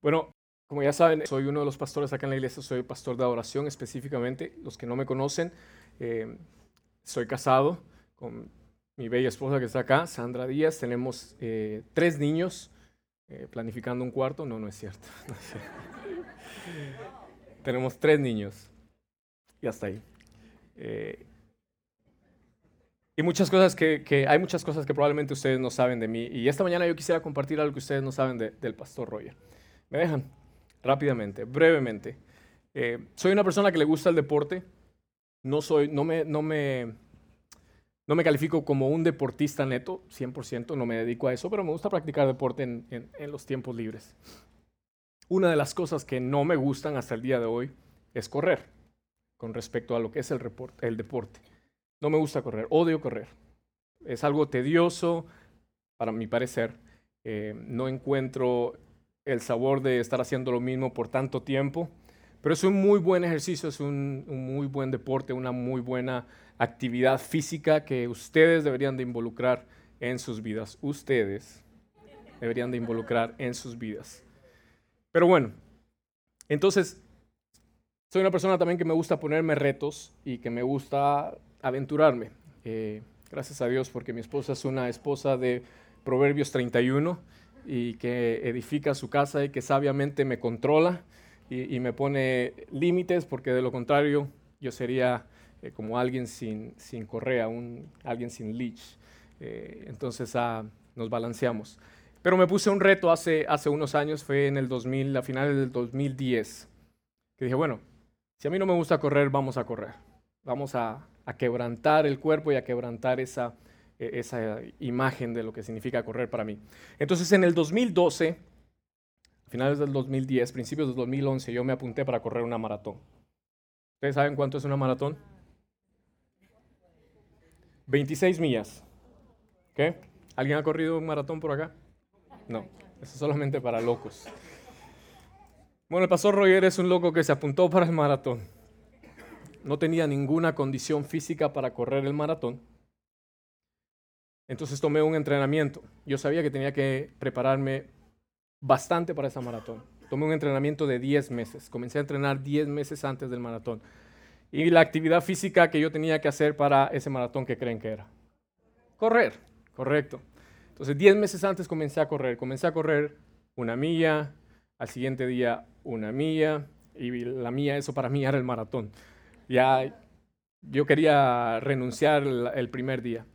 Bueno, como ya saben, soy uno de los pastores acá en la iglesia, soy pastor de adoración específicamente. Los que no me conocen, eh, soy casado con mi bella esposa que está acá, Sandra Díaz. Tenemos eh, tres niños, eh, planificando un cuarto. No, no es cierto. Tenemos tres niños. Y hasta ahí. Y muchas cosas que, que, hay muchas cosas que probablemente ustedes no saben de mí. Y esta mañana yo quisiera compartir algo que ustedes no saben de, del pastor Roger. ¿Me dejan? Rápidamente, brevemente. Eh, soy una persona que le gusta el deporte. No, soy, no, me, no, me, no me califico como un deportista neto, 100%, no me dedico a eso, pero me gusta practicar deporte en, los tiempos libres. Una de las cosas que no me gustan hasta el día de hoy es correr con respecto a lo que es el deporte. No me gusta correr, odio correr. Es algo tedioso, para mi parecer. Eh, no encuentro el sabor de estar haciendo lo mismo por tanto tiempo, pero es un muy buen ejercicio, es un, muy buen deporte, una muy buena actividad física que ustedes deberían de involucrar en sus vidas. Ustedes deberían de involucrar en sus vidas. Pero bueno, entonces, soy una persona también que me gusta ponerme retos y que me gusta aventurarme. Eh, gracias a Dios porque mi esposa es una esposa de Proverbios 31 y que edifica su casa y que sabiamente me controla y, y me pone límites porque de lo contrario yo sería eh, como alguien sin, sin correa, un, alguien sin leash. Eh, entonces ah, nos balanceamos. Pero me puse un reto hace, hace unos años, fue en el 2000, a finales del 2010, que dije, bueno, si a mí no me gusta correr, vamos a correr. Vamos a, a quebrantar el cuerpo y a quebrantar esa, esa imagen de lo que significa correr para mí. Entonces en el 2012, finales del 2010, principios del 2011, yo me apunté para correr una maratón. ¿Ustedes saben cuánto es una maratón? 26 millas. ¿Alguien ha corrido un maratón por acá? No, eso es solamente para locos. Bueno, el pastor Roger es un loco que se apuntó para el maratón. No tenía ninguna condición física para correr el maratón. Entonces tomé un entrenamiento. Yo sabía que tenía que prepararme bastante para esa maratón. Tomé un entrenamiento de 10 meses. Comencé a entrenar 10 meses antes del maratón. Y la actividad física que yo tenía que hacer para ese maratón, ¿qué creen que era? Correr, correcto. Entonces, 10 meses antes comencé a correr. Comencé a correr una milla, al siguiente día una milla, y la milla, eso para mí era el maratón. Ya yo quería renunciar el primer día.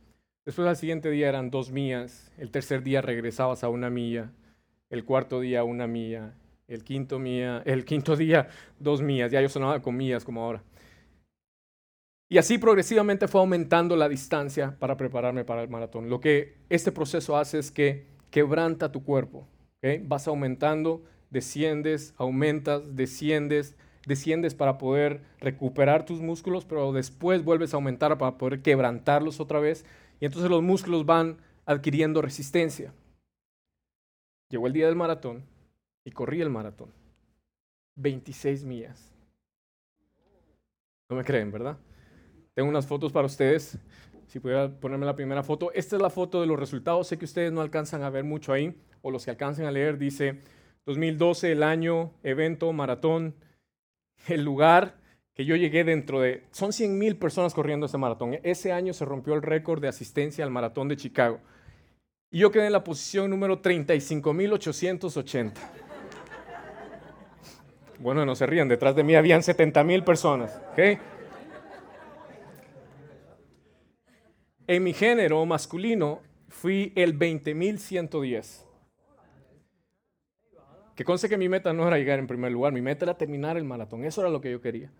Después al siguiente día eran dos millas, el tercer día regresabas a una milla, el cuarto día una milla, el quinto, milla, el quinto día dos millas, ya yo sonaba con millas como ahora. Y así progresivamente fue aumentando la distancia para prepararme para el maratón. Lo que este proceso hace es que quebranta tu cuerpo. ¿okay? Vas aumentando, desciendes, aumentas, desciendes, desciendes para poder recuperar tus músculos, pero después vuelves a aumentar para poder quebrantarlos otra vez. Y entonces los músculos van adquiriendo resistencia. Llegó el día del maratón y corrí el maratón. 26 millas. No me creen, ¿verdad? Tengo unas fotos para ustedes. Si pudiera ponerme la primera foto. Esta es la foto de los resultados. Sé que ustedes no alcanzan a ver mucho ahí, o los que alcancen a leer, dice 2012, el año, evento, maratón, el lugar que yo llegué dentro de... Son 100 mil personas corriendo ese maratón. Ese año se rompió el récord de asistencia al maratón de Chicago. Y yo quedé en la posición número 35.880. Bueno, no se rían, detrás de mí habían 70 mil personas. ¿okay? En mi género masculino fui el 20.110. Que conste que mi meta no era llegar en primer lugar, mi meta era terminar el maratón, eso era lo que yo quería.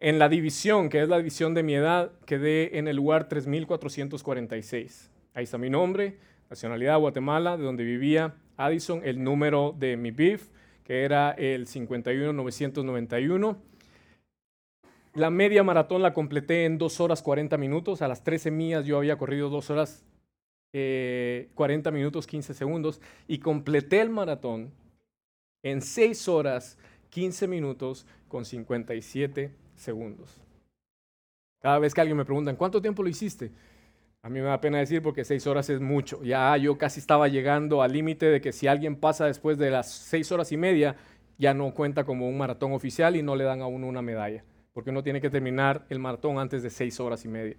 En la división, que es la división de mi edad, quedé en el lugar 3446. Ahí está mi nombre, nacionalidad Guatemala, de donde vivía Addison, el número de mi BIF, que era el 51991. La media maratón la completé en 2 horas 40 minutos. A las 13 millas yo había corrido 2 horas eh, 40 minutos 15 segundos y completé el maratón en 6 horas 15 minutos con 57 segundos. Cada vez que alguien me pregunta, ¿cuánto tiempo lo hiciste? A mí me da pena decir porque seis horas es mucho. Ya yo casi estaba llegando al límite de que si alguien pasa después de las seis horas y media, ya no cuenta como un maratón oficial y no le dan a uno una medalla, porque uno tiene que terminar el maratón antes de seis horas y media.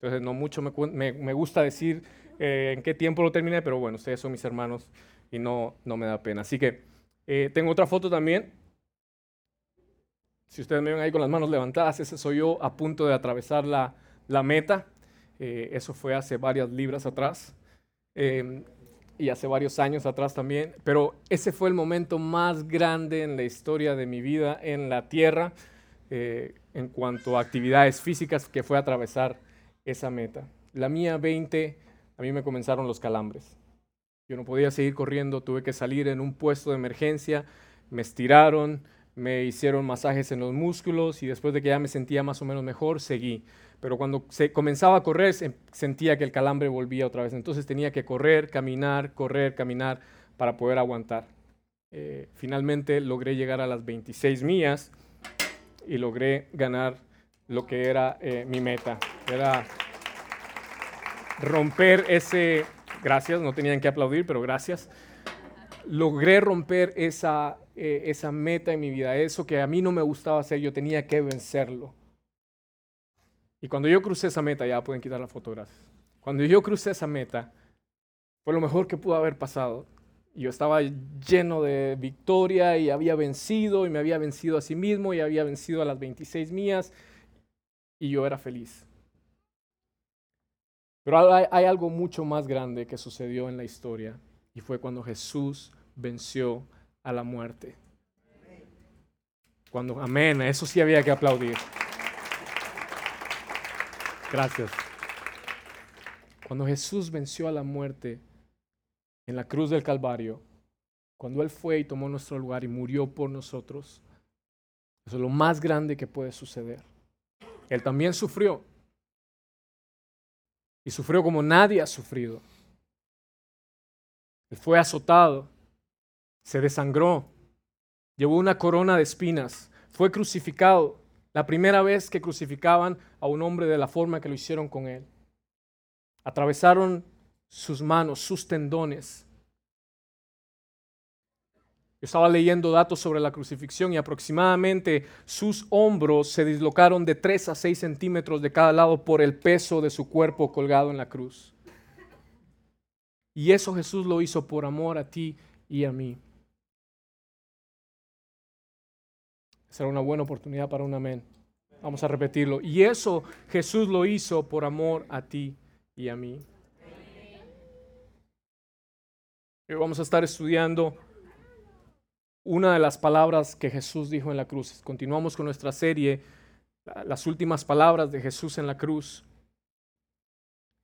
Entonces, no mucho me, gusta decir eh, en qué tiempo lo terminé, pero bueno, ustedes son mis hermanos y no, no me da pena. Así que eh, tengo otra foto también. Si ustedes me ven ahí con las manos levantadas, ese soy yo a punto de atravesar la, la meta. Eh, eso fue hace varias libras atrás em, y hace varios años atrás también. Pero ese fue el momento más grande en la historia de mi vida en la tierra eh, en cuanto a actividades físicas, que fue atravesar esa meta. La mía 20, a mí me comenzaron los calambres. Yo no podía seguir corriendo, tuve que salir en un puesto de emergencia, me estiraron, me hicieron masajes en los músculos y después de que ya me sentía más o menos mejor, seguí. Pero cuando se comenzaba a correr, sentía que el calambre volvía otra vez. Entonces tenía que correr, caminar, correr, caminar para poder aguantar. Eh, finalmente logré llegar a las 26 millas y logré ganar lo que era eh, mi meta. Era romper ese, gracias, no tenían que aplaudir, pero gracias. Logré romper esa, eh, esa meta en mi vida, eso que a mí no me gustaba hacer, yo tenía que vencerlo. Y cuando yo crucé esa meta, ya pueden quitar la fotografía. Cuando yo crucé esa meta, fue lo mejor que pudo haber pasado. Yo estaba lleno de victoria y había vencido y me había vencido a sí mismo y había vencido a las 26 mías y yo era feliz. Pero hay, algo mucho más grande que sucedió en la historia y fue cuando Jesús venció a la muerte. Cuando, amén, eso sí había que aplaudir. Gracias. Cuando Jesús venció a la muerte en la cruz del Calvario, cuando Él fue y tomó nuestro lugar y murió por nosotros, eso es lo más grande que puede suceder. Él también sufrió. Y sufrió como nadie ha sufrido. Él fue azotado, se desangró, llevó una corona de espinas, fue crucificado, la primera vez que crucificaban a un hombre de la forma que lo hicieron con él. Atravesaron sus manos, sus tendones. Yo estaba leyendo datos sobre la crucifixión y aproximadamente sus hombros se dislocaron de 3 a 6 centímetros de cada lado por el peso de su cuerpo colgado en la cruz. Y eso Jesús lo hizo por amor a ti y a mí. Será una buena oportunidad para un amén. Vamos a repetirlo. Y eso Jesús lo hizo por amor a ti y a mí. Vamos a estar estudiando una de las palabras que Jesús dijo en la cruz. Continuamos con nuestra serie, las últimas palabras de Jesús en la cruz.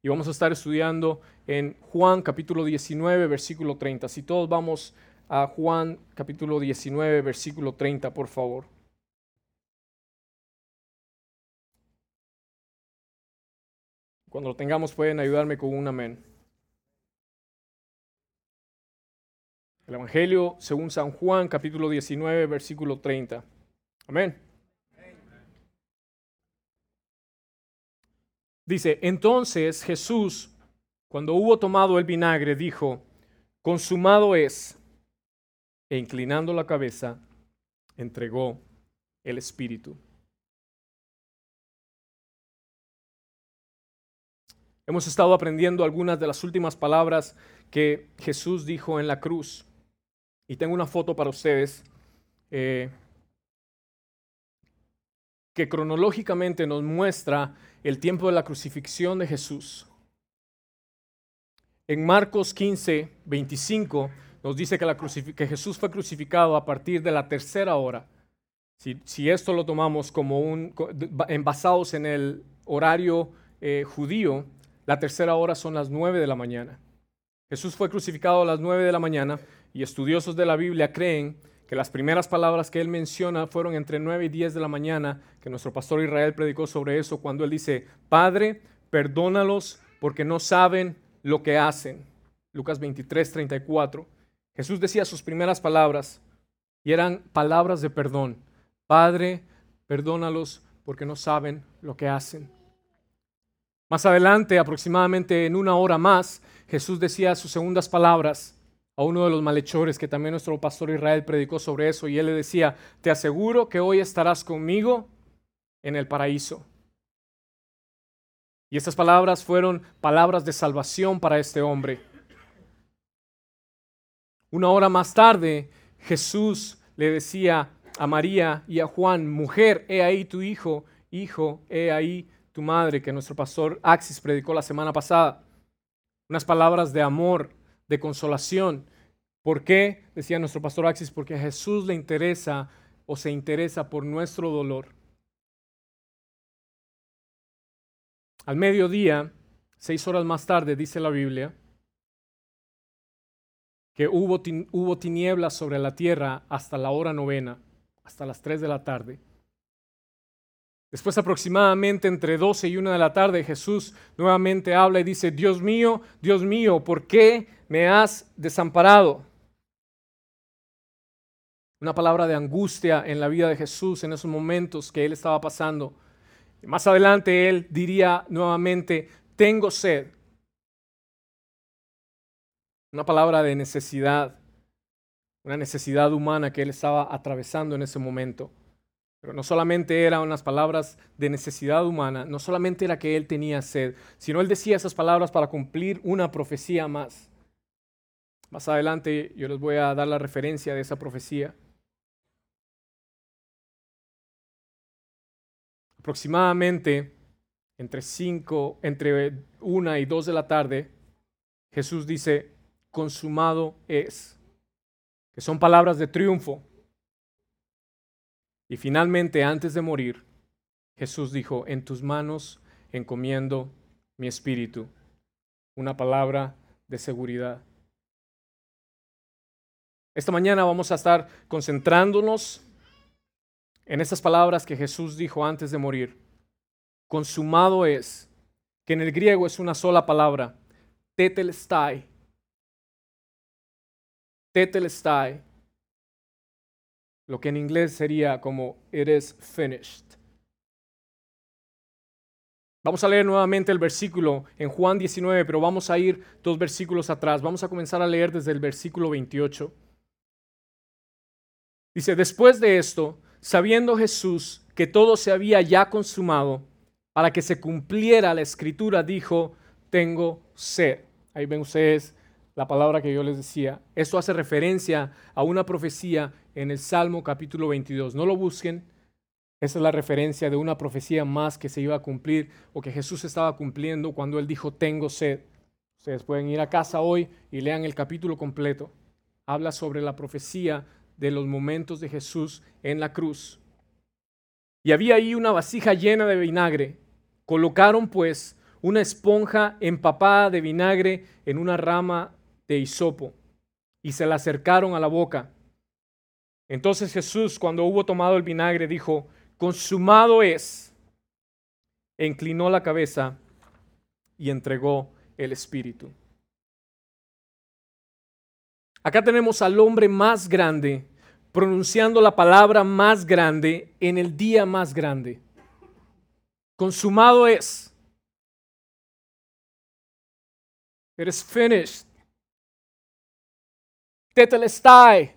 Y vamos a estar estudiando en Juan capítulo 19, versículo 30. Si todos vamos a Juan capítulo 19, versículo 30, por favor. Cuando lo tengamos pueden ayudarme con un amén. El Evangelio según San Juan, capítulo 19, versículo 30. Amén. Dice, entonces Jesús, cuando hubo tomado el vinagre, dijo, consumado es, e inclinando la cabeza, entregó el Espíritu. Hemos estado aprendiendo algunas de las últimas palabras que Jesús dijo en la cruz. Y tengo una foto para ustedes eh, que cronológicamente nos muestra el tiempo de la crucifixión de Jesús. En Marcos 15, 25 nos dice que, Jesús fue crucificado a partir de la tercera hora. Si, esto lo tomamos como un, basados en el horario eh, judío, la tercera hora son las nueve de la mañana. Jesús fue crucificado a las nueve de la mañana y estudiosos de la Biblia creen que las primeras palabras que él menciona fueron entre nueve y diez de la mañana, que nuestro pastor Israel predicó sobre eso cuando él dice, Padre, perdónalos porque no saben lo que hacen. Lucas 23, 34. Jesús decía sus primeras palabras y eran palabras de perdón. Padre, perdónalos porque no saben lo que hacen. Más adelante, aproximadamente en una hora más, Jesús decía sus segundas palabras a uno de los malhechores que también nuestro pastor Israel predicó sobre eso y él le decía, te aseguro que hoy estarás conmigo en el paraíso. Y estas palabras fueron palabras de salvación para este hombre. Una hora más tarde, Jesús le decía a María y a Juan, mujer, he ahí tu hijo, hijo, he ahí tu madre, que nuestro pastor Axis predicó la semana pasada. Unas palabras de amor, de consolación. ¿Por qué? Decía nuestro pastor Axis, porque a Jesús le interesa o se interesa por nuestro dolor. Al mediodía, seis horas más tarde, dice la Biblia, que hubo, hubo tinieblas sobre la tierra hasta la hora novena, hasta las tres de la tarde. Después aproximadamente entre 12 y 1 de la tarde Jesús nuevamente habla y dice, Dios mío, Dios mío, ¿por qué me has desamparado? Una palabra de angustia en la vida de Jesús en esos momentos que él estaba pasando. más adelante él diría nuevamente, tengo sed. Una palabra de necesidad, una necesidad humana que él estaba atravesando en ese momento. Pero no solamente eran unas palabras de necesidad humana, no solamente era que él tenía sed, sino él decía esas palabras para cumplir una profecía más. Más adelante yo les voy a dar la referencia de esa profecía. Aproximadamente entre cinco, entre una y dos de la tarde, Jesús dice, consumado es, que son palabras de triunfo. Y finalmente, antes de morir, Jesús dijo, en tus manos encomiendo mi espíritu. Una palabra de seguridad. Esta mañana vamos a estar concentrándonos en esas palabras que Jesús dijo antes de morir. Consumado es, que en el griego es una sola palabra, tetelestai. Tetelestai lo que en inglés sería como it is finished. Vamos a leer nuevamente el versículo en Juan 19, pero vamos a ir dos versículos atrás. Vamos a comenzar a leer desde el versículo 28. Dice, después de esto, sabiendo Jesús que todo se había ya consumado, para que se cumpliera la escritura, dijo, tengo sed. Ahí ven ustedes la palabra que yo les decía. Esto hace referencia a una profecía en el Salmo capítulo 22. No lo busquen. Esa es la referencia de una profecía más que se iba a cumplir o que Jesús estaba cumpliendo cuando él dijo, tengo sed. Ustedes pueden ir a casa hoy y lean el capítulo completo. Habla sobre la profecía de los momentos de Jesús en la cruz. Y había ahí una vasija llena de vinagre. Colocaron pues una esponja empapada de vinagre en una rama de hisopo y se la acercaron a la boca. Entonces Jesús, cuando hubo tomado el vinagre, dijo, consumado es. E inclinó la cabeza y entregó el Espíritu. Acá tenemos al hombre más grande pronunciando la palabra más grande en el día más grande. Consumado es. It is finished. Tetelestai.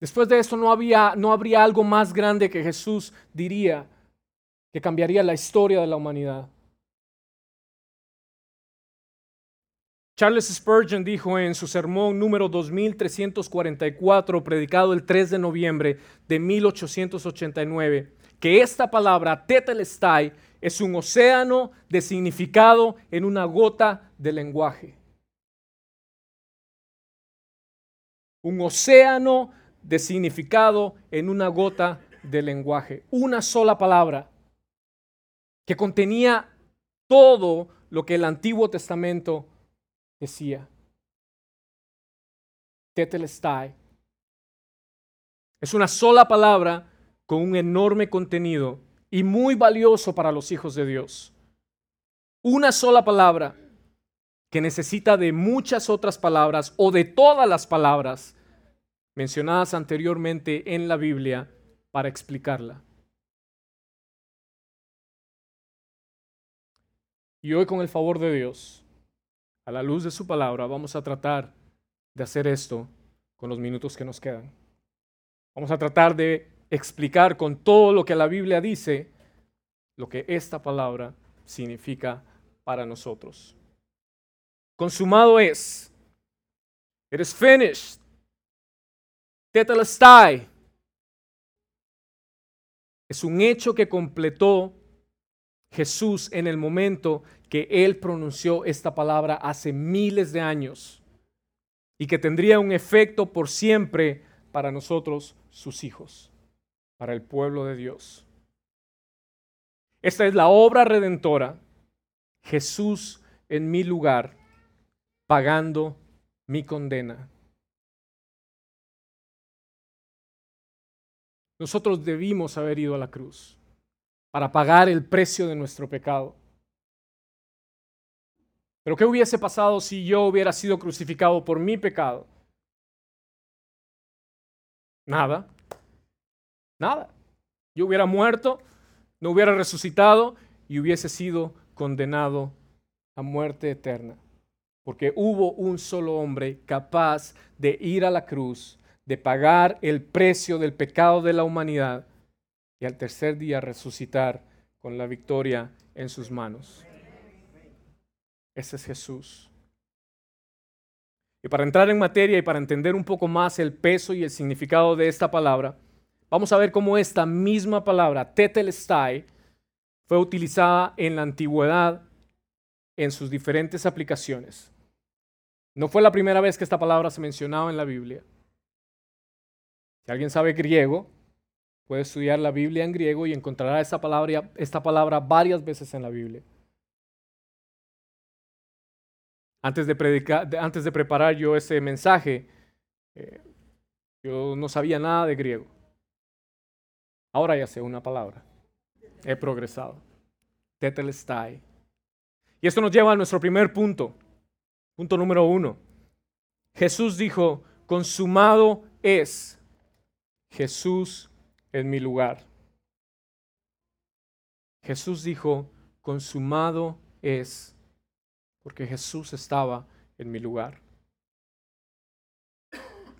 Después de eso no, había, no habría algo más grande que Jesús diría que cambiaría la historia de la humanidad. Charles Spurgeon dijo en su sermón número 2344, predicado el 3 de noviembre de 1889, que esta palabra tetelestai es un océano de significado en una gota de lenguaje. Un océano de significado en una gota de lenguaje. Una sola palabra que contenía todo lo que el Antiguo Testamento decía. Tetelestai. Es una sola palabra con un enorme contenido y muy valioso para los hijos de Dios. Una sola palabra que necesita de muchas otras palabras o de todas las palabras mencionadas anteriormente en la Biblia para explicarla. Y hoy con el favor de Dios, a la luz de su palabra, vamos a tratar de hacer esto con los minutos que nos quedan. Vamos a tratar de explicar con todo lo que la Biblia dice lo que esta palabra significa para nosotros. Consumado es. It is finished. Tetelestai. Es un hecho que completó Jesús en el momento que él pronunció esta palabra hace miles de años y que tendría un efecto por siempre para nosotros, sus hijos, para el pueblo de Dios. Esta es la obra redentora, Jesús en mi lugar, pagando mi condena. Nosotros debimos haber ido a la cruz para pagar el precio de nuestro pecado. Pero ¿qué hubiese pasado si yo hubiera sido crucificado por mi pecado? Nada. Nada. Yo hubiera muerto, no hubiera resucitado y hubiese sido condenado a muerte eterna. Porque hubo un solo hombre capaz de ir a la cruz, de pagar el precio del pecado de la humanidad y al tercer día resucitar con la victoria en sus manos. Ese es Jesús. Y para entrar en materia y para entender un poco más el peso y el significado de esta palabra, vamos a ver cómo esta misma palabra, tetelestai, fue utilizada en la antigüedad en sus diferentes aplicaciones. No fue la primera vez que esta palabra se mencionaba en la Biblia. Si alguien sabe griego, puede estudiar la Biblia en griego y encontrará esta palabra, varias veces en la Biblia. Antes de, predicar, antes de preparar yo ese mensaje, eh, yo no sabía nada de griego. Ahora ya sé una palabra. He progresado. Tetelestai. Y esto nos lleva a nuestro primer punto. Punto número uno. Jesús dijo, consumado es. Jesús en mi lugar. Jesús dijo, consumado es porque Jesús estaba en mi lugar.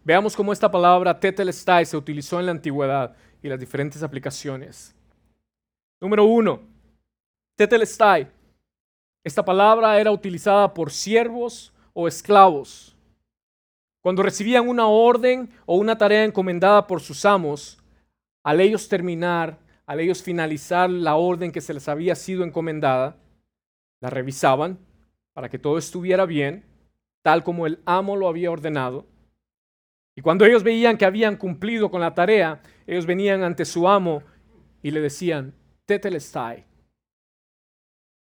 Veamos cómo esta palabra tetelestai se utilizó en la antigüedad y las diferentes aplicaciones. Número uno, tetelestai. Esta palabra era utilizada por siervos o esclavos. Cuando recibían una orden o una tarea encomendada por sus amos, al ellos terminar, al ellos finalizar la orden que se les había sido encomendada, la revisaban para que todo estuviera bien, tal como el amo lo había ordenado. Y cuando ellos veían que habían cumplido con la tarea, ellos venían ante su amo y le decían, Tetelestai,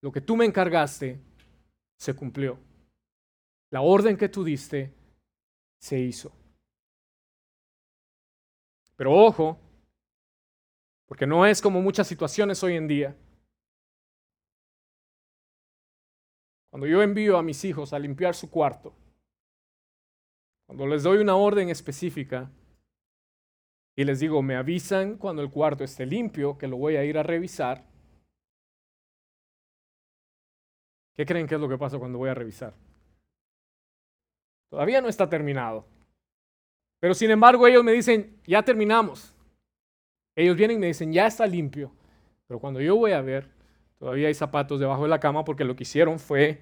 lo que tú me encargaste se cumplió. La orden que tú diste se hizo. Pero ojo, porque no es como muchas situaciones hoy en día. Cuando yo envío a mis hijos a limpiar su cuarto, cuando les doy una orden específica y les digo, me avisan cuando el cuarto esté limpio, que lo voy a ir a revisar, ¿qué creen que es lo que pasa cuando voy a revisar? Todavía no está terminado. Pero sin embargo ellos me dicen, ya terminamos. Ellos vienen y me dicen, ya está limpio. Pero cuando yo voy a ver, Todavía hay zapatos debajo de la cama porque lo que hicieron fue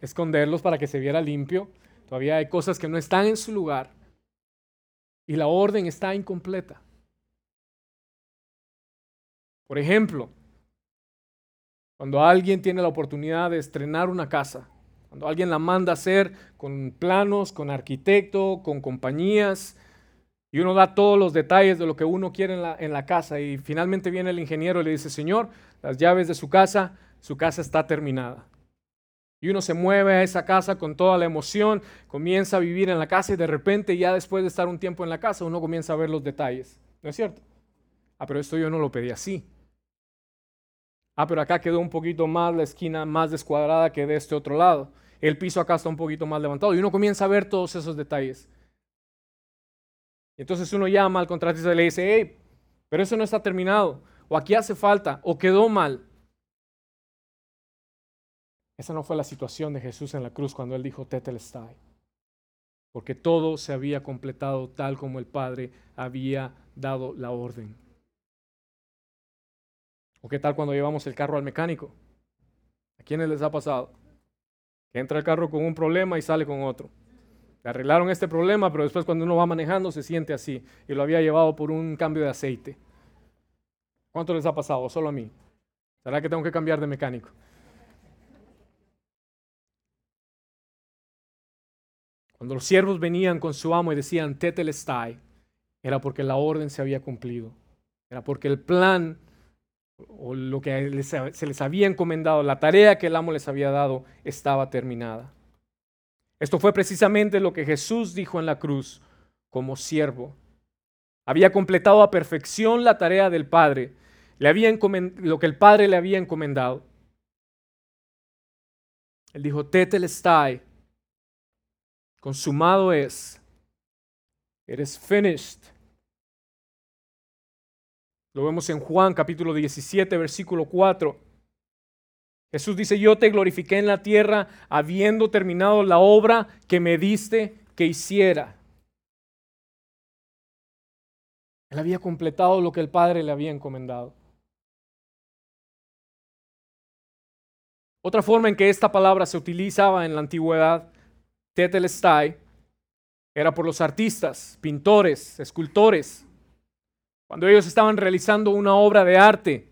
esconderlos para que se viera limpio. Todavía hay cosas que no están en su lugar. Y la orden está incompleta. Por ejemplo, cuando alguien tiene la oportunidad de estrenar una casa, cuando alguien la manda a hacer con planos, con arquitecto, con compañías, y uno da todos los detalles de lo que uno quiere en la, en la, casa y finalmente viene el ingeniero y le dice, Señor, las llaves de su casa, su casa está terminada. Y uno se mueve a esa casa con toda la emoción, comienza a vivir en la casa y de repente ya después de estar un tiempo en la casa uno comienza a ver los detalles. ¿No es cierto? Ah, pero esto yo no lo pedí así. Ah, pero acá quedó un poquito más la esquina más descuadrada que de este otro lado. El piso acá está un poquito más levantado y uno comienza a ver todos esos detalles. Entonces uno llama al contratista y le dice, hey, pero eso no está terminado, o aquí hace falta, o quedó mal. Esa no fue la situación de Jesús en la cruz cuando él dijo Tetelestai. Porque todo se había completado tal como el Padre había dado la orden. ¿O qué tal cuando llevamos el carro al mecánico? ¿A quiénes les ha pasado? Que entra el carro con un problema y sale con otro. Le arreglaron este problema, pero después cuando uno va manejando se siente así y lo había llevado por un cambio de aceite. ¿Cuánto les ha pasado? Solo a mí. ¿Será que tengo que cambiar de mecánico? Cuando los siervos venían con su amo y decían Tetelestai, era porque la orden se había cumplido. Era porque el plan o lo que se les había encomendado, la tarea que el amo les había dado, estaba terminada. Esto fue precisamente lo que Jesús dijo en la cruz como siervo. Había completado a perfección la tarea del Padre, le lo que el Padre le había encomendado. Él dijo, Tetelestai, consumado es, is finished. Lo vemos en Juan capítulo 17, versículo 4. Jesús dice, yo te glorifiqué en la tierra habiendo terminado la obra que me diste que hiciera. Él había completado lo que el Padre le había encomendado. Otra forma en que esta palabra se utilizaba en la antigüedad, tetelestai, era por los artistas, pintores, escultores, cuando ellos estaban realizando una obra de arte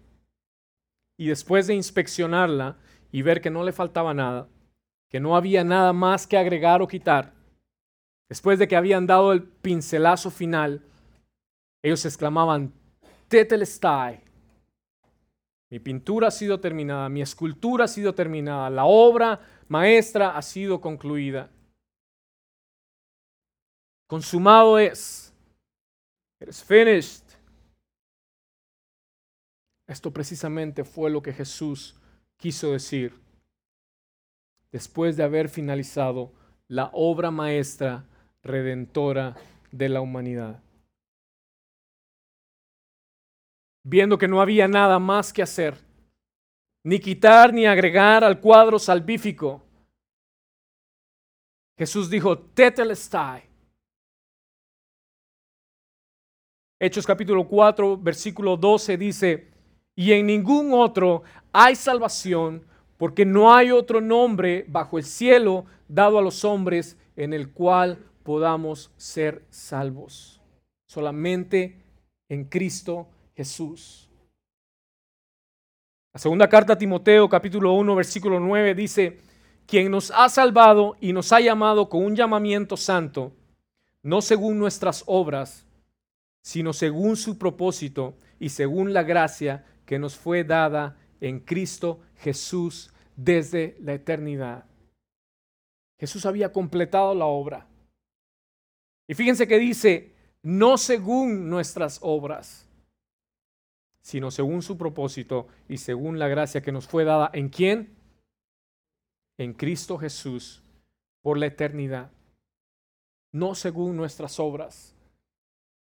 y después de inspeccionarla y ver que no le faltaba nada, que no había nada más que agregar o quitar, después de que habían dado el pincelazo final, ellos exclamaban, Tetelestai, mi pintura ha sido terminada, mi escultura ha sido terminada, la obra maestra ha sido concluida. Consumado es. It is finished. Esto precisamente fue lo que Jesús quiso decir después de haber finalizado la obra maestra redentora de la humanidad. Viendo que no había nada más que hacer, ni quitar ni agregar al cuadro salvífico, Jesús dijo, Tetelestai. Hechos capítulo 4, versículo 12 dice, y en ningún otro hay salvación, porque no hay otro nombre bajo el cielo dado a los hombres en el cual podamos ser salvos. Solamente en Cristo Jesús. La segunda carta a Timoteo capítulo 1 versículo 9 dice, quien nos ha salvado y nos ha llamado con un llamamiento santo, no según nuestras obras, sino según su propósito y según la gracia que nos fue dada en Cristo Jesús desde la eternidad. Jesús había completado la obra. Y fíjense que dice, no según nuestras obras, sino según su propósito y según la gracia que nos fue dada. ¿En quién? En Cristo Jesús por la eternidad. No según nuestras obras.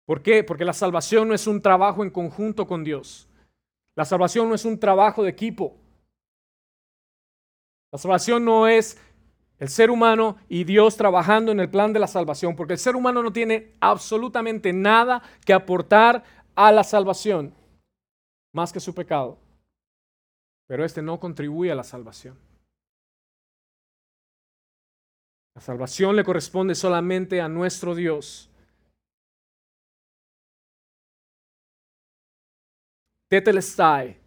¿Por qué? Porque la salvación no es un trabajo en conjunto con Dios. La salvación no es un trabajo de equipo. La salvación no es el ser humano y Dios trabajando en el plan de la salvación, porque el ser humano no tiene absolutamente nada que aportar a la salvación, más que su pecado. Pero este no contribuye a la salvación. La salvación le corresponde solamente a nuestro Dios Tetelestai.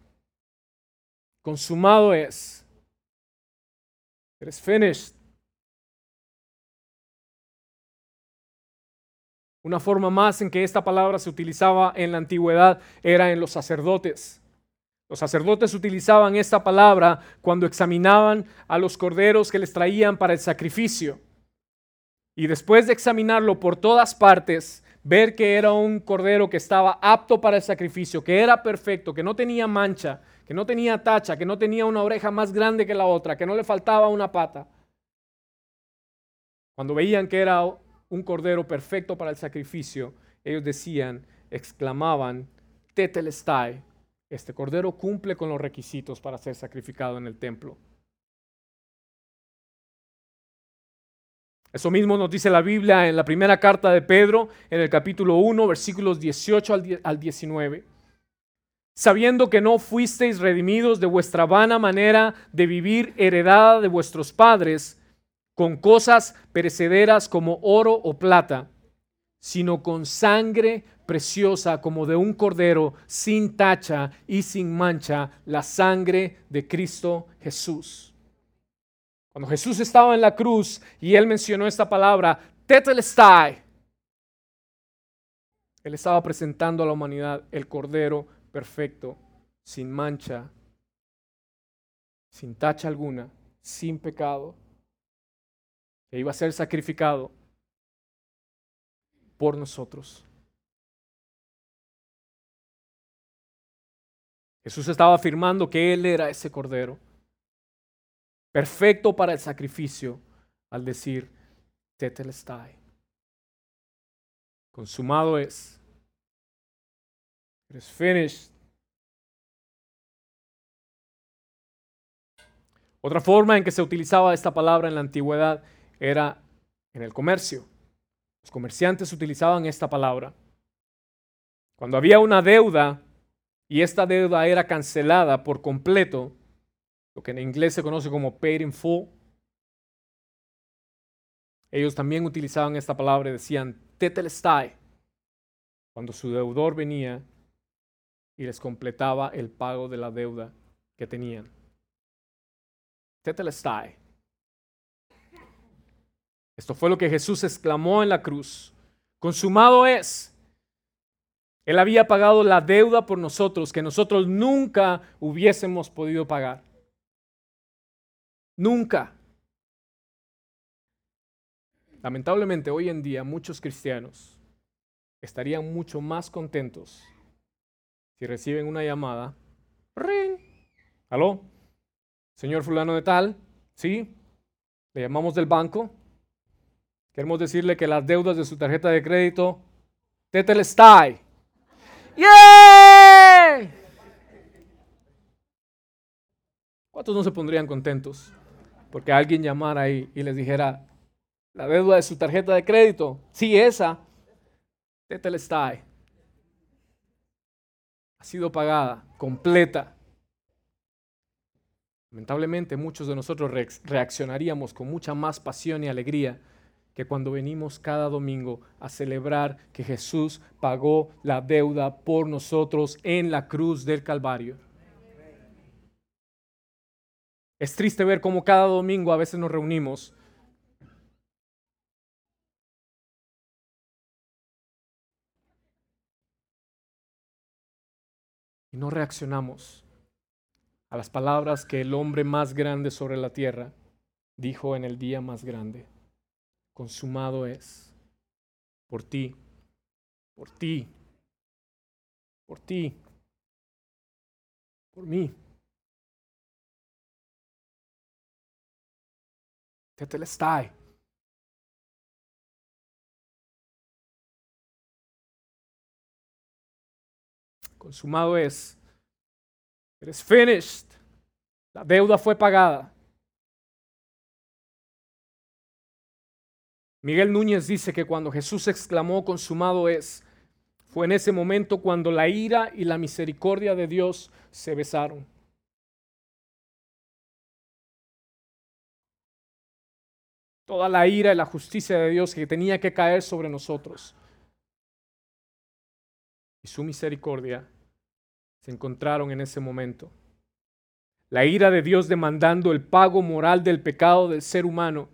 Consumado es. It is finished. Una forma más en que esta palabra se utilizaba en la antigüedad era en los sacerdotes. Los sacerdotes utilizaban esta palabra cuando examinaban a los corderos que les traían para el sacrificio. Y después de examinarlo por todas partes, ver que era un cordero que estaba apto para el sacrificio, que era perfecto, que no tenía mancha, que no tenía tacha, que no tenía una oreja más grande que la otra, que no le faltaba una pata. Cuando veían que era un cordero perfecto para el sacrificio, ellos decían, exclamaban, Tetelestai, este cordero cumple con los requisitos para ser sacrificado en el templo. Eso mismo nos dice la Biblia en la primera carta de Pedro, en el capítulo 1, versículos 18 al 19. Sabiendo que no fuisteis redimidos de vuestra vana manera de vivir heredada de vuestros padres, con cosas perecederas como oro o plata, sino con sangre preciosa como de un cordero sin tacha y sin mancha, la sangre de Cristo Jesús cuando Jesús estaba en la cruz y él mencionó esta palabra, tetelestai, él estaba presentando a la humanidad el Cordero perfecto, sin mancha, sin tacha alguna, sin pecado, que iba a ser sacrificado por nosotros. Jesús estaba afirmando que Él era ese Cordero perfecto para el sacrificio, al decir, tetelestai. Consumado es. Finished. Otra forma en que se utilizaba esta palabra en la antigüedad era en el comercio. Los comerciantes utilizaban esta palabra. Cuando había una deuda y esta deuda era cancelada por completo, lo que en inglés se conoce como paid in full. Ellos también utilizaban esta palabra y decían tetelestai cuando su deudor venía y les completaba el pago de la deuda que tenían. Tetelestai. Esto fue lo que Jesús exclamó en la cruz. Consumado es. Él había pagado la deuda por nosotros que nosotros nunca hubiésemos podido pagar. Nunca. Lamentablemente hoy en día muchos cristianos estarían mucho más contentos si reciben una llamada. ¡Ring! ¿Aló? Señor fulano de tal, ¿sí? Le llamamos del banco. Queremos decirle que las deudas de su tarjeta de crédito, tetelestai. ¡Yeah! ¿Cuántos no se pondrían contentos? Porque alguien llamara ahí y les dijera, la deuda de su tarjeta de crédito, sí, esa, Tetelestai, ha sido pagada, completa. Lamentablemente muchos de nosotros reaccionaríamos con mucha más pasión y alegría que cuando venimos cada domingo a celebrar que Jesús pagó la deuda por nosotros en la cruz del Calvario. Es triste ver cómo cada domingo a veces nos reunimos y no reaccionamos a las palabras que el hombre más grande sobre la tierra dijo en el día más grande. Consumado es por ti, por ti, por ti, por mí. Tetelestai. Consumado es. It is finished. La deuda fue pagada. Miguel Núñez dice que cuando Jesús exclamó consumado es, fue en ese momento cuando la ira y la misericordia de Dios se besaron. Toda la ira y la justicia de Dios que tenía que caer sobre nosotros. Y su misericordia se encontraron en ese momento. La ira de Dios demandando el pago moral del pecado del ser humano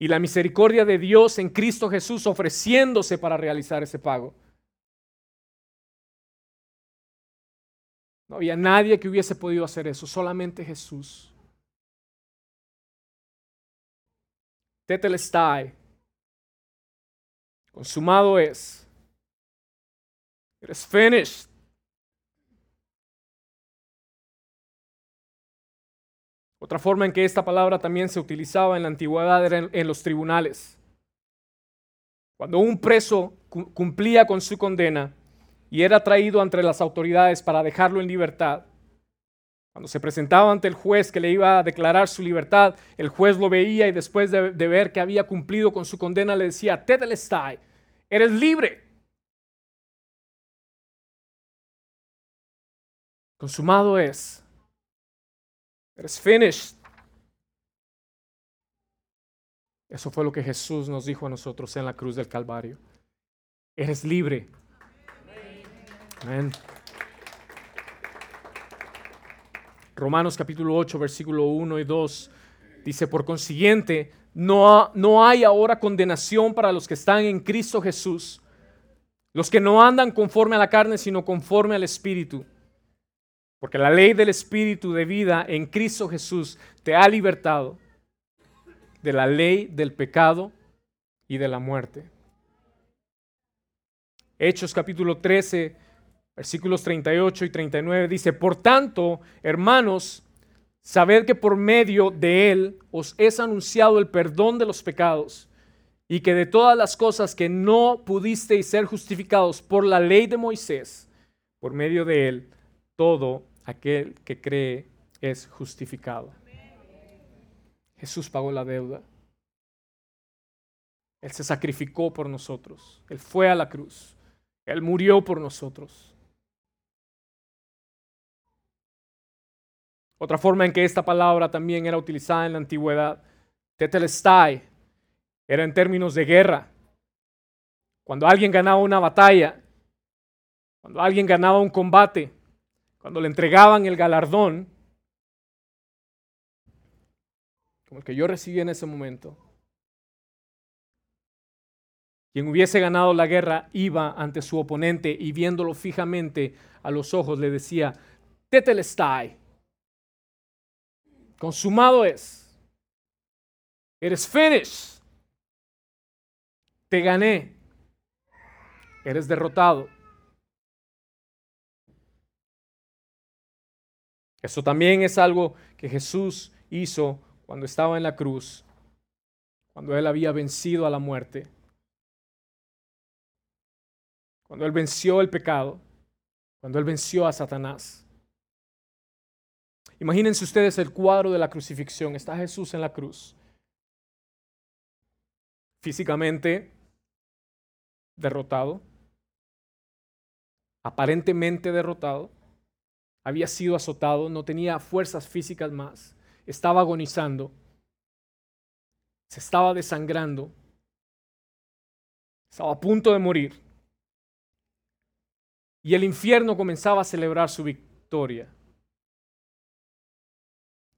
y la misericordia de Dios en Cristo Jesús ofreciéndose para realizar ese pago. No había nadie que hubiese podido hacer eso, solamente Jesús. Tetelestai. Consumado es. It is finished. Otra forma en que esta palabra también se utilizaba en la antigüedad era en, los tribunales. Cuando un preso cumplía con su condena y era traído entre las autoridades para dejarlo en libertad, Cuando se presentaba ante el juez que le iba a declarar su libertad, el juez lo veía y después de, ver que había cumplido con su condena le decía, Tetelestai, eres libre. Consumado es. Eres finished. Eso fue lo que Jesús nos dijo a nosotros en la cruz del Calvario. Eres libre. Amén. Romanos capítulo 8, versículo 1 y 2 dice, por consiguiente, no, no hay ahora condenación para los que están en Cristo Jesús, los que no andan conforme a la carne, sino conforme al Espíritu. Porque la ley del Espíritu de vida en Cristo Jesús te ha libertado de la ley del pecado y de la muerte. Hechos capítulo 13, versículos 38 y 39 dice, por tanto, hermanos, sabed que por medio de él os es anunciado el perdón de los pecados y que de todas las cosas que no pudisteis ser justificados por la ley de Moisés, por medio de él, todo aquel que cree es justificado. Jesús pagó la deuda. Él se sacrificó por nosotros. Él fue a la cruz. Él murió por nosotros. Otra forma en que esta palabra también era utilizada en la antigüedad, tetelestai, era en términos de guerra. Cuando alguien ganaba una batalla, cuando alguien ganaba un combate, cuando le entregaban el galardón, como el que yo recibí en ese momento, quien hubiese ganado la guerra iba ante su oponente y viéndolo fijamente a los ojos le decía, Tetelestai, consumado es, eres finished, te gané, eres derrotado. Eso también es algo que Jesús hizo cuando estaba en la cruz, cuando él había vencido a la muerte cuando Él venció el pecado, cuando Él venció a Satanás. Imagínense ustedes el cuadro de la crucifixión. Está Jesús en la cruz. Físicamente derrotado. Aparentemente derrotado. Había sido azotado. No tenía fuerzas físicas más. Estaba agonizando. Se estaba desangrando. Estaba a punto de morir y el infierno comenzaba a celebrar su victoria.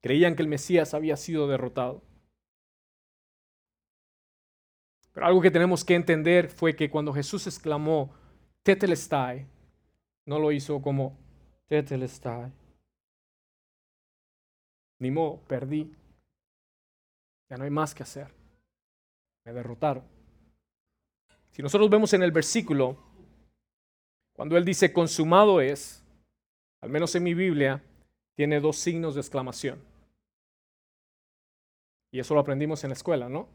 Creían que el Mesías había sido derrotado. Pero algo que tenemos que entender fue que cuando Jesús exclamó, Tetelestai, no lo hizo como Tetelestai. Ni modo, perdí. Ya no hay más que hacer. Me derrotaron. Si nosotros vemos en el versículo, cuando él dice consumado es, al menos en mi Biblia, tiene dos signos de exclamación. Y eso lo aprendimos en la escuela, ¿no?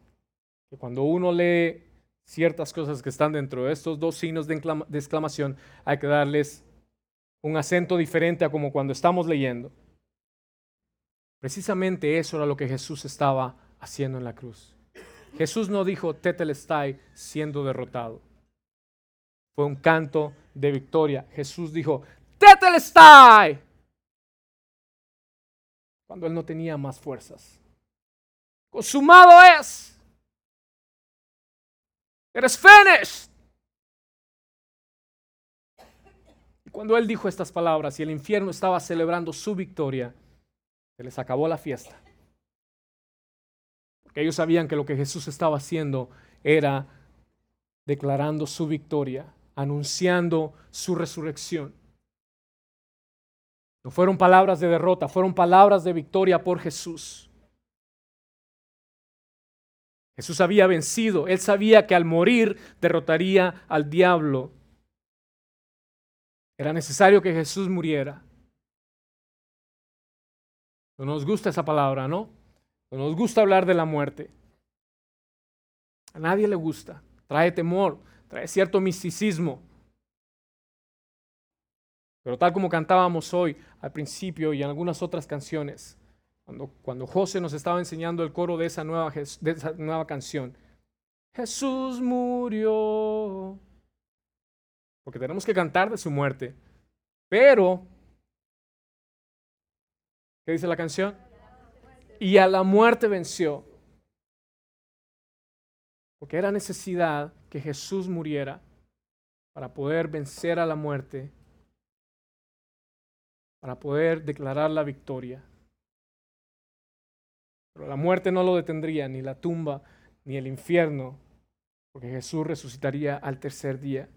Que cuando uno lee ciertas cosas que están dentro de estos dos signos de exclamación, hay que darles un acento diferente a como cuando estamos leyendo. Precisamente eso era lo que Jesús estaba haciendo en la cruz. Jesús no dijo Tetelestai siendo derrotado. Fue un canto de victoria. Jesús dijo, Tetelestai. Cuando él no tenía más fuerzas. Consumado es. Eres finished. Y cuando él dijo estas palabras y el infierno estaba celebrando su victoria, se les acabó la fiesta. Porque ellos sabían que lo que Jesús estaba haciendo era declarando su victoria anunciando su resurrección. No fueron palabras de derrota, fueron palabras de victoria por Jesús. Jesús había vencido, él sabía que al morir derrotaría al diablo. Era necesario que Jesús muriera. No nos gusta esa palabra, ¿no? No nos gusta hablar de la muerte. A nadie le gusta. Trae temor trae cierto misticismo. Pero tal como cantábamos hoy al principio y en algunas otras canciones, cuando, cuando José nos estaba enseñando el coro de esa, nueva, de esa nueva canción, Jesús murió. Porque tenemos que cantar de su muerte. Pero, ¿qué dice la canción? Y a la muerte venció. Porque era necesidad que Jesús muriera para poder vencer a la muerte, para poder declarar la victoria. Pero la muerte no lo detendría, ni la tumba, ni el infierno, porque Jesús resucitaría al tercer día.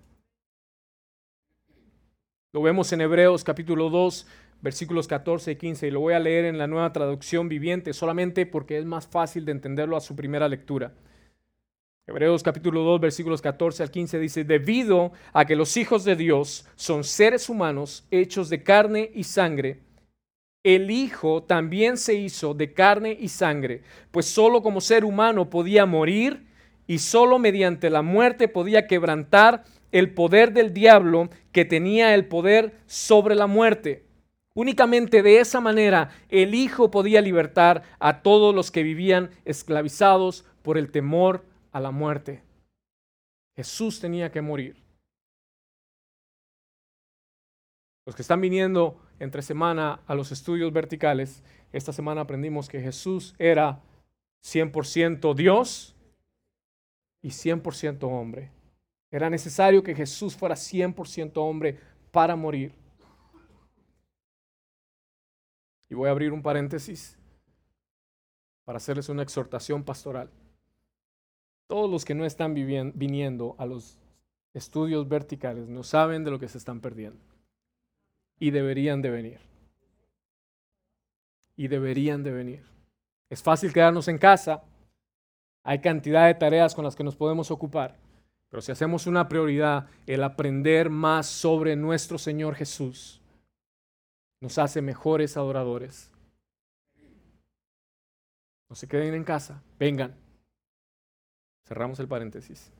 Lo vemos en Hebreos capítulo 2, versículos 14 y 15, y lo voy a leer en la nueva traducción viviente, solamente porque es más fácil de entenderlo a su primera lectura. Hebreos capítulo 2 versículos 14 al 15 dice, debido a que los hijos de Dios son seres humanos hechos de carne y sangre, el Hijo también se hizo de carne y sangre, pues solo como ser humano podía morir y solo mediante la muerte podía quebrantar el poder del diablo que tenía el poder sobre la muerte. Únicamente de esa manera el Hijo podía libertar a todos los que vivían esclavizados por el temor a la muerte. Jesús tenía que morir. Los que están viniendo entre semana a los estudios verticales, esta semana aprendimos que Jesús era 100% Dios y 100% hombre. Era necesario que Jesús fuera 100% hombre para morir. Y voy a abrir un paréntesis para hacerles una exhortación pastoral. Todos los que no están viniendo a los estudios verticales no saben de lo que se están perdiendo. Y deberían de venir. Y deberían de venir. Es fácil quedarnos en casa. Hay cantidad de tareas con las que nos podemos ocupar. Pero si hacemos una prioridad, el aprender más sobre nuestro Señor Jesús nos hace mejores adoradores. No se queden en casa, vengan. Cerramos el paréntesis.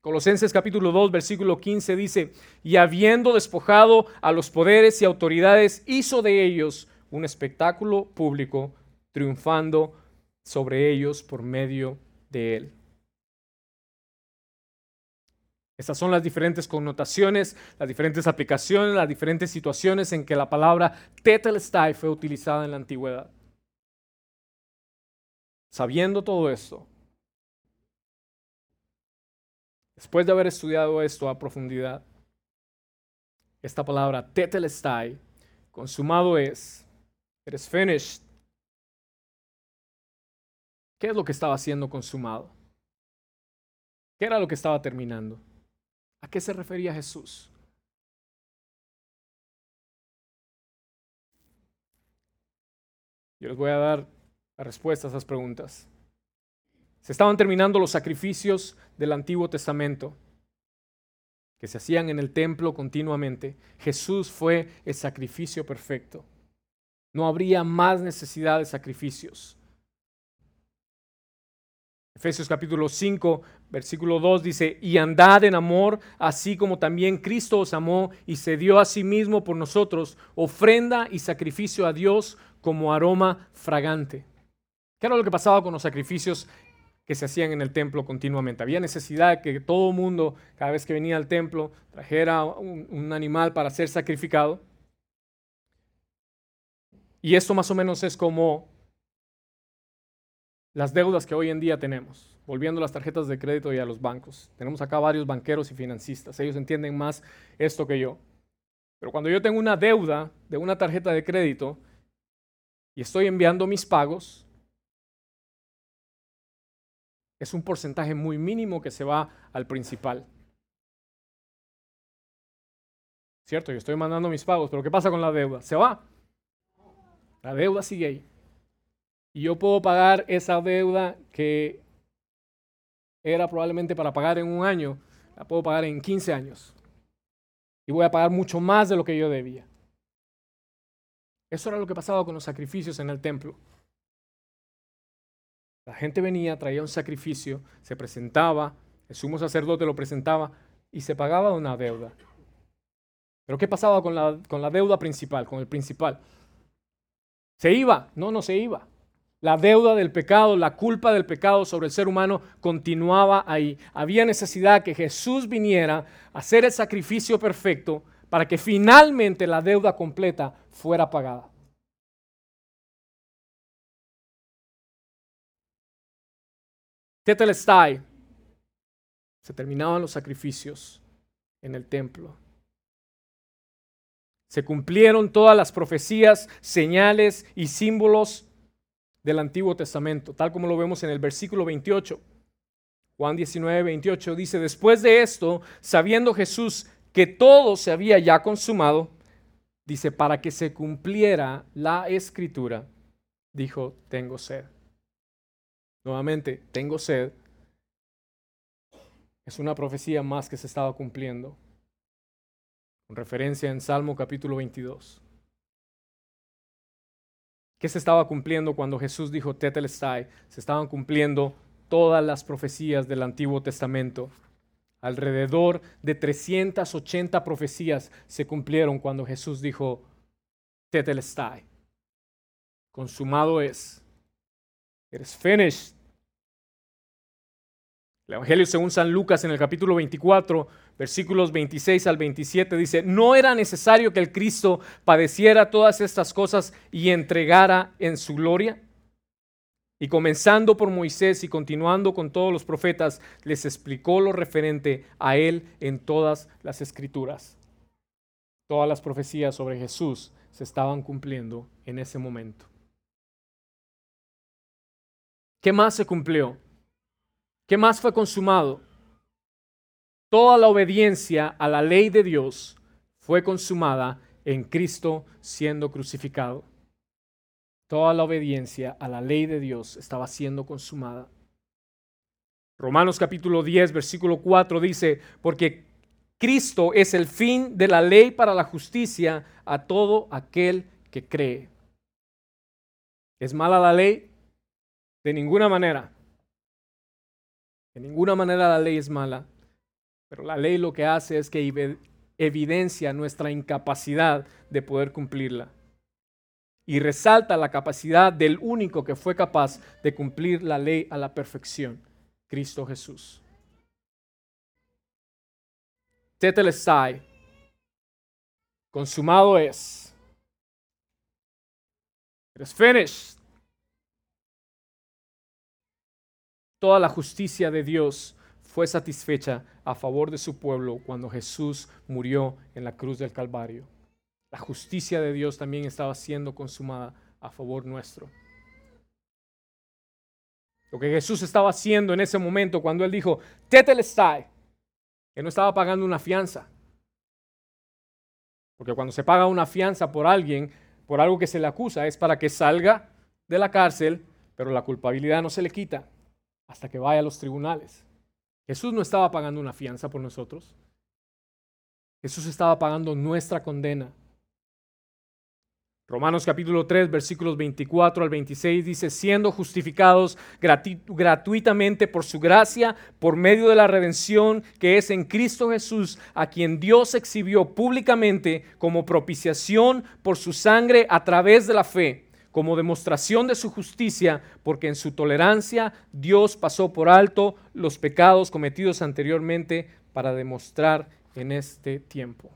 Colosenses capítulo 2, versículo 15 dice, y habiendo despojado a los poderes y autoridades, hizo de ellos un espectáculo público, triunfando sobre ellos por medio de él. Estas son las diferentes connotaciones, las diferentes aplicaciones, las diferentes situaciones en que la palabra tetelestai fue utilizada en la antigüedad. Sabiendo todo esto, después de haber estudiado esto a profundidad, esta palabra tetelestai, consumado es, is finished. ¿Qué es lo que estaba siendo consumado? ¿Qué era lo que estaba terminando? ¿A qué se refería Jesús? Yo les voy a dar la respuesta a esas preguntas. Se estaban terminando los sacrificios del Antiguo Testamento que se hacían en el templo continuamente. Jesús fue el sacrificio perfecto. No habría más necesidad de sacrificios. Efesios capítulo 5, versículo 2 dice, y andad en amor, así como también Cristo os amó y se dio a sí mismo por nosotros, ofrenda y sacrificio a Dios como aroma fragante. ¿Qué era lo que pasaba con los sacrificios que se hacían en el templo continuamente? Había necesidad de que todo mundo, cada vez que venía al templo, trajera un, animal para ser sacrificado. Y esto más o menos es como las deudas que hoy en día tenemos, volviendo a las tarjetas de crédito y a los bancos. Tenemos acá varios banqueros y financistas, ellos entienden más esto que yo. Pero cuando yo tengo una deuda de una tarjeta de crédito y estoy enviando mis pagos, es un porcentaje muy mínimo que se va al principal. ¿Cierto? Yo estoy mandando mis pagos, pero ¿qué pasa con la deuda? Se va. La deuda sigue ahí. Y yo puedo pagar esa deuda que era probablemente para pagar en un año, la puedo pagar en 15 años. Y voy a pagar mucho más de lo que yo debía. Eso era lo que pasaba con los sacrificios en el templo. La gente venía, traía un sacrificio, se presentaba, el sumo sacerdote lo presentaba y se pagaba una deuda. Pero ¿qué pasaba con la, con la deuda principal, con el principal? ¿Se iba? No, no se iba. La deuda del pecado, la culpa del pecado sobre el ser humano continuaba ahí. Había necesidad que Jesús viniera a hacer el sacrificio perfecto para que finalmente la deuda completa fuera pagada. Se terminaban los sacrificios en el templo. Se cumplieron todas las profecías, señales y símbolos del Antiguo Testamento, tal como lo vemos en el versículo 28. Juan 19, 28 dice, después de esto, sabiendo Jesús que todo se había ya consumado, dice, para que se cumpliera la escritura, dijo, tengo sed. Nuevamente, tengo sed. Es una profecía más que se estaba cumpliendo, con referencia en Salmo capítulo 22. ¿Qué se estaba cumpliendo cuando Jesús dijo Tetelestai? Se estaban cumpliendo todas las profecías del Antiguo Testamento. Alrededor de 380 profecías se cumplieron cuando Jesús dijo Tetelestai. Consumado es. It is finished. El Evangelio según San Lucas en el capítulo 24, versículos 26 al 27 dice, no era necesario que el Cristo padeciera todas estas cosas y entregara en su gloria. Y comenzando por Moisés y continuando con todos los profetas, les explicó lo referente a él en todas las escrituras. Todas las profecías sobre Jesús se estaban cumpliendo en ese momento. ¿Qué más se cumplió? ¿Qué más fue consumado? Toda la obediencia a la ley de Dios fue consumada en Cristo siendo crucificado. Toda la obediencia a la ley de Dios estaba siendo consumada. Romanos capítulo 10, versículo 4 dice, porque Cristo es el fin de la ley para la justicia a todo aquel que cree. ¿Es mala la ley? De ninguna manera. De ninguna manera la ley es mala, pero la ley lo que hace es que evidencia nuestra incapacidad de poder cumplirla. Y resalta la capacidad del único que fue capaz de cumplir la ley a la perfección, Cristo Jesús. Tetelestai, consumado es. It is finished. Toda la justicia de Dios fue satisfecha a favor de su pueblo cuando Jesús murió en la cruz del Calvario. La justicia de Dios también estaba siendo consumada a favor nuestro. Lo que Jesús estaba haciendo en ese momento cuando él dijo, Tetelestai, que no estaba pagando una fianza. Porque cuando se paga una fianza por alguien, por algo que se le acusa, es para que salga de la cárcel, pero la culpabilidad no se le quita hasta que vaya a los tribunales. Jesús no estaba pagando una fianza por nosotros. Jesús estaba pagando nuestra condena. Romanos capítulo 3, versículos 24 al 26 dice, siendo justificados gratuitamente por su gracia, por medio de la redención que es en Cristo Jesús, a quien Dios exhibió públicamente como propiciación por su sangre a través de la fe como demostración de su justicia, porque en su tolerancia Dios pasó por alto los pecados cometidos anteriormente para demostrar en este tiempo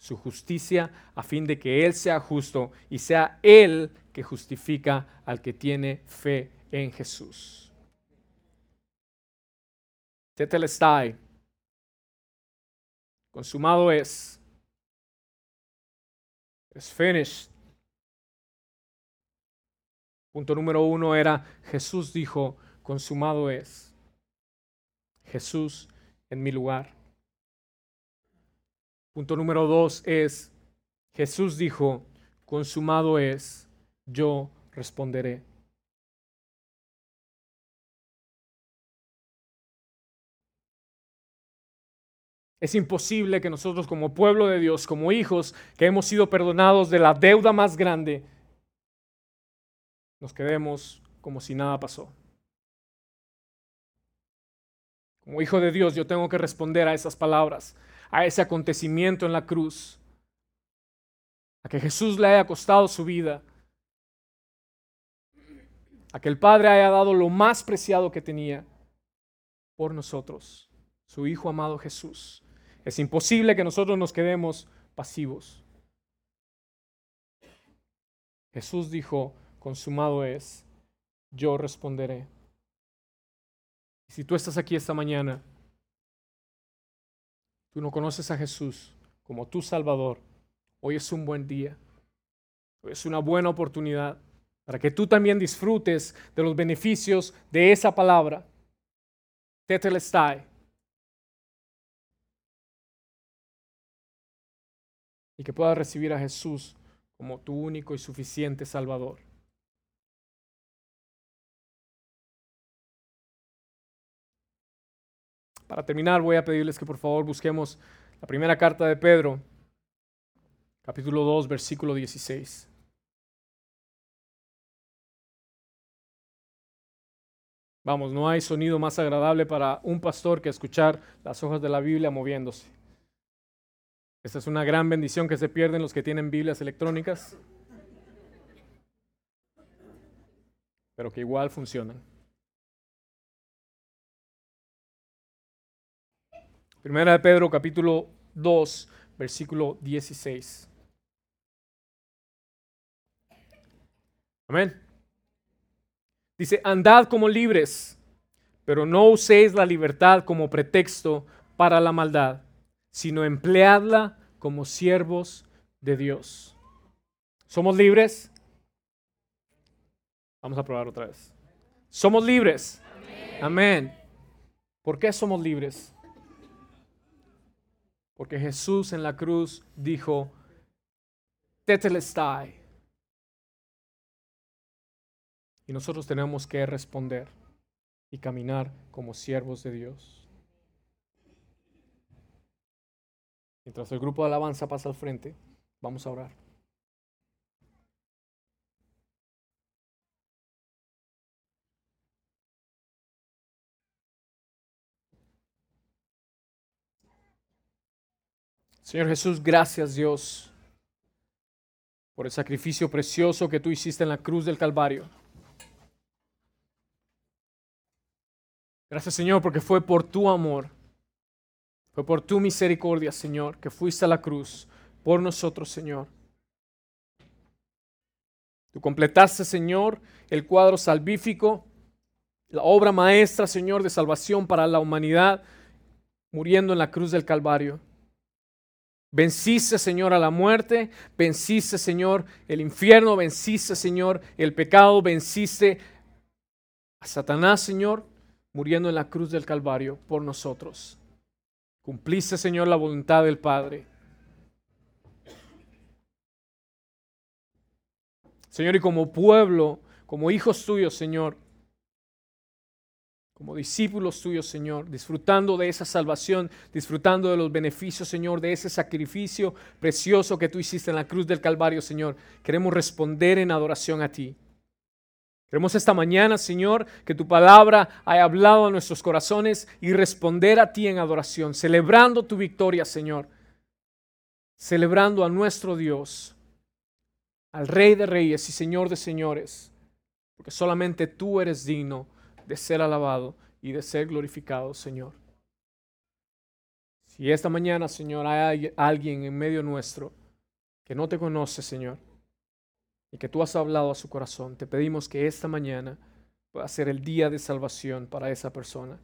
su justicia a fin de que Él sea justo y sea Él que justifica al que tiene fe en Jesús. Tetelestai. Consumado es. Es finished. Punto número uno era, Jesús dijo, consumado es. Jesús en mi lugar. Punto número dos es, Jesús dijo, consumado es, yo responderé. Es imposible que nosotros como pueblo de Dios, como hijos que hemos sido perdonados de la deuda más grande, nos quedemos como si nada pasó. Como hijo de Dios yo tengo que responder a esas palabras, a ese acontecimiento en la cruz. a que Jesús le haya costado su vida, a que el Padre haya dado lo más preciado que tenía por nosotros, su Hijo amado Jesús. Es imposible que nosotros nos quedemos pasivos. Jesús dijo, consumado es, yo responderé. si tú estás aquí esta mañana, tú no conoces a Jesús como tu Salvador, hoy es un buen día, hoy es una buena oportunidad para que tú también disfrutes de los beneficios de esa palabra. Tetelestai. Y que puedas recibir a Jesús como tu único y suficiente Salvador. Para terminar, voy a pedirles que por favor busquemos la primera carta de Pedro, capítulo 2, versículo 16. Vamos, no hay sonido más agradable para un pastor que escuchar las hojas de la Biblia moviéndose. Esta es una gran bendición que se pierden los que tienen Biblias electrónicas, pero que igual funcionan. Primera de Pedro capítulo 2, versículo 16. Amén. Dice, andad como libres, pero no uséis la libertad como pretexto para la maldad sino empleadla como siervos de Dios. ¿Somos libres? Vamos a probar otra vez. ¿Somos libres? Amén. ¿Por qué somos libres? Porque Jesús en la cruz dijo, Tetelestai. Y nosotros tenemos que responder y caminar como siervos de Dios. Mientras el grupo de alabanza pasa al frente, vamos a orar. Señor Jesús, gracias Dios por el sacrificio precioso que tú hiciste en la cruz del Calvario. Gracias Señor porque fue por tu amor fue por tu misericordia, Señor, que fuiste a la cruz por nosotros, Señor. Tú completaste, Señor, el cuadro salvífico, la obra maestra, Señor, de salvación para la humanidad, muriendo en la cruz del Calvario. Venciste, Señor, a la muerte, venciste, Señor, el infierno, venciste, Señor, el pecado, venciste a Satanás, Señor, muriendo en la cruz del Calvario por nosotros. Cumpliste, Señor, la voluntad del Padre. Señor, y como pueblo, como hijos tuyos, Señor, como discípulos tuyos, Señor, disfrutando de esa salvación, disfrutando de los beneficios, Señor, de ese sacrificio precioso que tú hiciste en la cruz del Calvario, Señor, queremos responder en adoración a ti. Queremos esta mañana, Señor, que tu palabra haya hablado a nuestros corazones y responder a ti en adoración, celebrando tu victoria, Señor, celebrando a nuestro Dios, al Rey de Reyes y Señor de Señores, porque solamente tú eres digno de ser alabado y de ser glorificado, Señor. Si esta mañana, Señor, hay alguien en medio nuestro que no te conoce, Señor, y que tú has hablado a su corazón, te pedimos que esta mañana pueda ser el día de salvación para esa persona.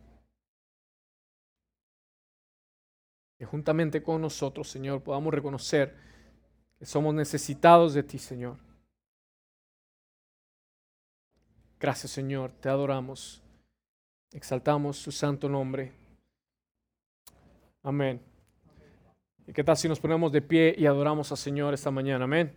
Que juntamente con nosotros, Señor, podamos reconocer que somos necesitados de ti, Señor. Gracias, Señor, te adoramos. Exaltamos su santo nombre. Amén. ¿Y qué tal si nos ponemos de pie y adoramos al Señor esta mañana? Amén.